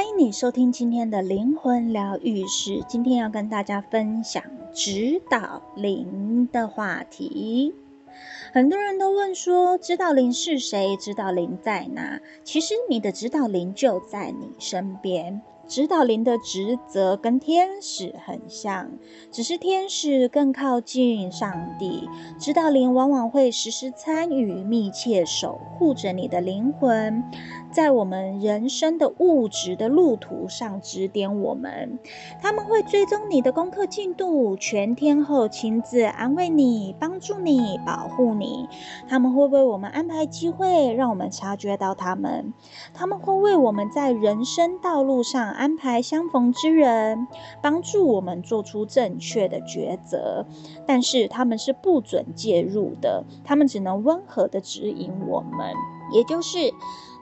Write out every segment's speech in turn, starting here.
欢迎你收听今天的灵魂疗愈师。今天要跟大家分享指导灵的话题。很多人都问说，指导灵是谁？指导灵在哪？其实你的指导灵就在你身边。指导灵的职责跟天使很像，只是天使更靠近上帝。指导灵往往会时时参与，密切守护着你的灵魂。在我们人生的物质的路途上指点我们，他们会追踪你的功课进度，全天候亲自安慰你、帮助你、保护你。他们会为我们安排机会，让我们察觉到他们。他们会为我们在人生道路上安排相逢之人，帮助我们做出正确的抉择。但是他们是不准介入的，他们只能温和的指引我们，也就是。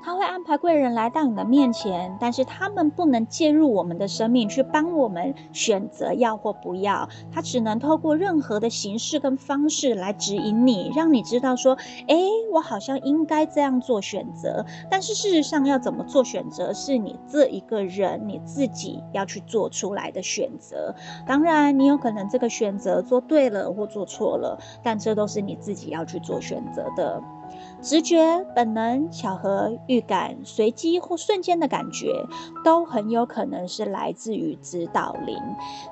他会安排贵人来到你的面前，但是他们不能介入我们的生命，去帮我们选择要或不要。他只能透过任何的形式跟方式来指引你，让你知道说，哎，我好像应该这样做选择。但是事实上，要怎么做选择，是你这一个人你自己要去做出来的选择。当然，你有可能这个选择做对了或做错了，但这都是你自己要去做选择的。直觉、本能、巧合、预感、随机或瞬间的感觉，都很有可能是来自于指导灵。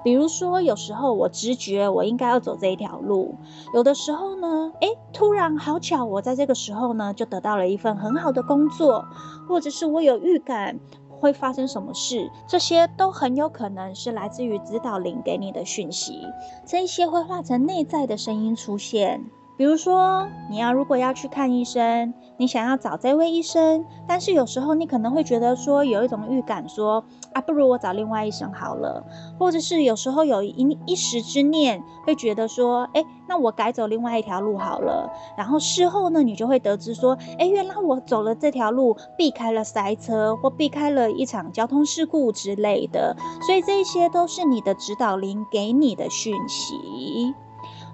比如说，有时候我直觉我应该要走这一条路，有的时候呢，诶，突然好巧，我在这个时候呢就得到了一份很好的工作，或者是我有预感会发生什么事，这些都很有可能是来自于指导灵给你的讯息。这一些会化成内在的声音出现。比如说，你要如果要去看医生，你想要找这位医生，但是有时候你可能会觉得说有一种预感说，啊，不如我找另外医生好了，或者是有时候有一一时之念会觉得说，哎，那我改走另外一条路好了，然后事后呢，你就会得知说，哎，原来我走了这条路，避开了塞车或避开了一场交通事故之类的，所以这些都是你的指导灵给你的讯息。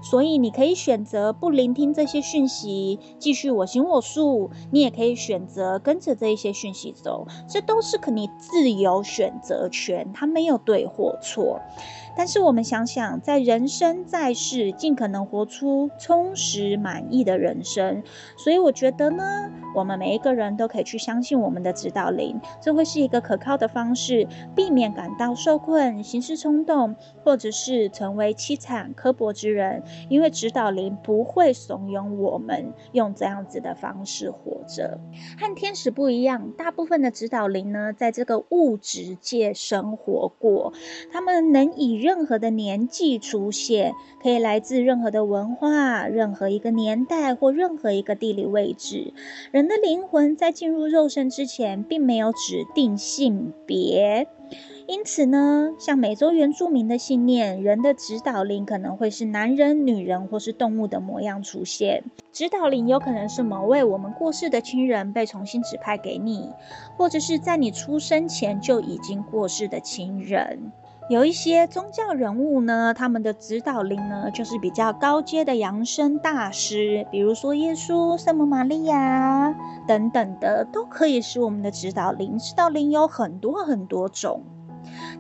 所以你可以选择不聆听这些讯息，继续我行我素；你也可以选择跟着这一些讯息走，这都是可你自由选择权，它没有对或错。但是我们想想，在人生在世，尽可能活出充实满意的人生。所以我觉得呢，我们每一个人都可以去相信我们的指导灵，这会是一个可靠的方式，避免感到受困、行事冲动，或者是成为凄惨刻薄之人。因为指导灵不会怂恿我们用这样子的方式活着。和天使不一样，大部分的指导灵呢，在这个物质界生活过，他们能以任何的年纪出现，可以来自任何的文化、任何一个年代或任何一个地理位置。人的灵魂在进入肉身之前，并没有指定性别。因此呢，像美洲原住民的信念，人的指导灵可能会是男人、女人或是动物的模样出现。指导灵有可能是某位我们过世的亲人被重新指派给你，或者是在你出生前就已经过世的亲人。有一些宗教人物呢，他们的指导灵呢，就是比较高阶的扬声大师，比如说耶稣、圣母玛利亚等等的，都可以是我们的指导灵。指导灵有很多很多种。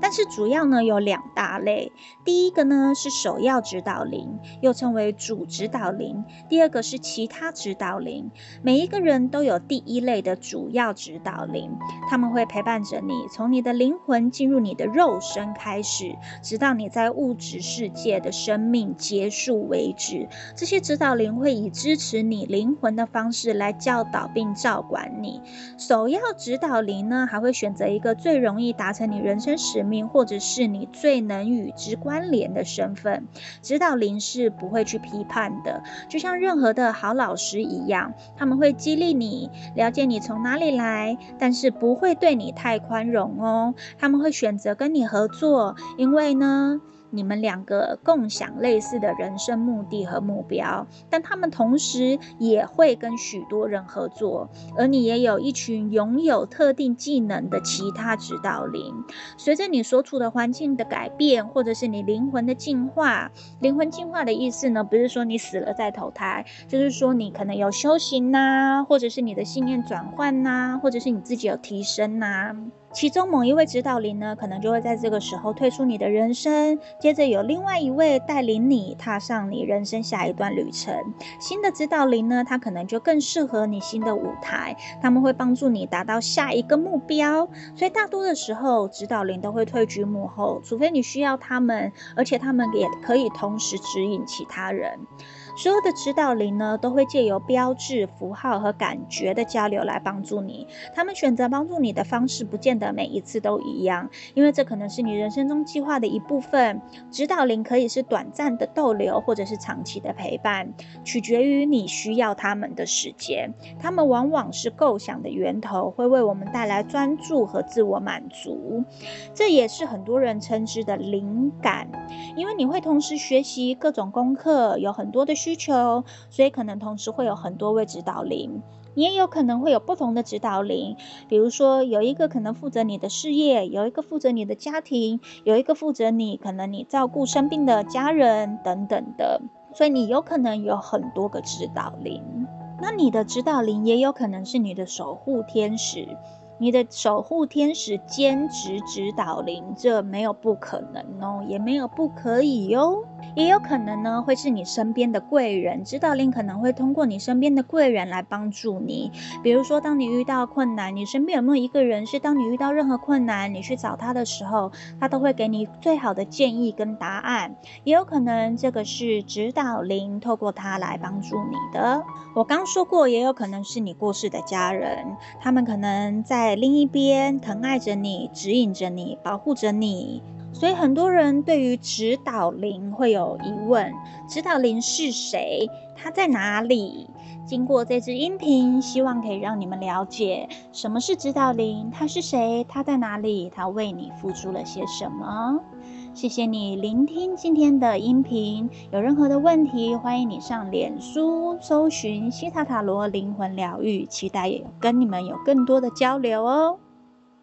但是主要呢有两大类，第一个呢是首要指导灵，又称为主指导灵；第二个是其他指导灵。每一个人都有第一类的主要指导灵，他们会陪伴着你，从你的灵魂进入你的肉身开始，直到你在物质世界的生命结束为止。这些指导灵会以支持你灵魂的方式来教导并照管你。首要指导灵呢，还会选择一个最容易达成你人生使命，或者是你最能与之关联的身份，指导灵是不会去批判的，就像任何的好老师一样，他们会激励你，了解你从哪里来，但是不会对你太宽容哦，他们会选择跟你合作，因为呢。你们两个共享类似的人生目的和目标，但他们同时也会跟许多人合作，而你也有一群拥有特定技能的其他指导灵。随着你所处的环境的改变，或者是你灵魂的进化，灵魂进化的意思呢，不是说你死了再投胎，就是说你可能有修行呐，或者是你的信念转换呐，或者是你自己有提升呐。其中某一位指导灵呢，可能就会在这个时候退出你的人生，接着有另外一位带领你踏上你人生下一段旅程。新的指导灵呢，他可能就更适合你新的舞台，他们会帮助你达到下一个目标。所以大多的时候，指导灵都会退居幕后，除非你需要他们，而且他们也可以同时指引其他人。所有的指导灵呢，都会借由标志、符号和感觉的交流来帮助你。他们选择帮助你的方式，不见得每一次都一样，因为这可能是你人生中计划的一部分。指导灵可以是短暂的逗留，或者是长期的陪伴，取决于你需要他们的时间。他们往往是构想的源头，会为我们带来专注和自我满足。这也是很多人称之的灵感，因为你会同时学习各种功课，有很多的。需求，所以可能同时会有很多位指导灵，你也有可能会有不同的指导灵，比如说有一个可能负责你的事业，有一个负责你的家庭，有一个负责你可能你照顾生病的家人等等的，所以你有可能有很多个指导灵，那你的指导灵也有可能是你的守护天使。你的守护天使兼职指导灵，这没有不可能哦，也没有不可以哟。也有可能呢，会是你身边的贵人，指导灵可能会通过你身边的贵人来帮助你。比如说，当你遇到困难，你身边有没有一个人是当你遇到任何困难，你去找他的时候，他都会给你最好的建议跟答案。也有可能这个是指导灵透过他来帮助你的。我刚说过，也有可能是你过世的家人，他们可能在。另一边疼爱着你，指引着你，保护着你。所以很多人对于指导灵会有疑问：指导灵是谁？他在哪里？经过这支音频，希望可以让你们了解什么是指导灵，他是谁？他在哪里？他为你付出了些什么？谢谢你聆听今天的音频。有任何的问题，欢迎你上脸书搜寻西塔塔罗灵魂疗愈，期待也跟你们有更多的交流哦。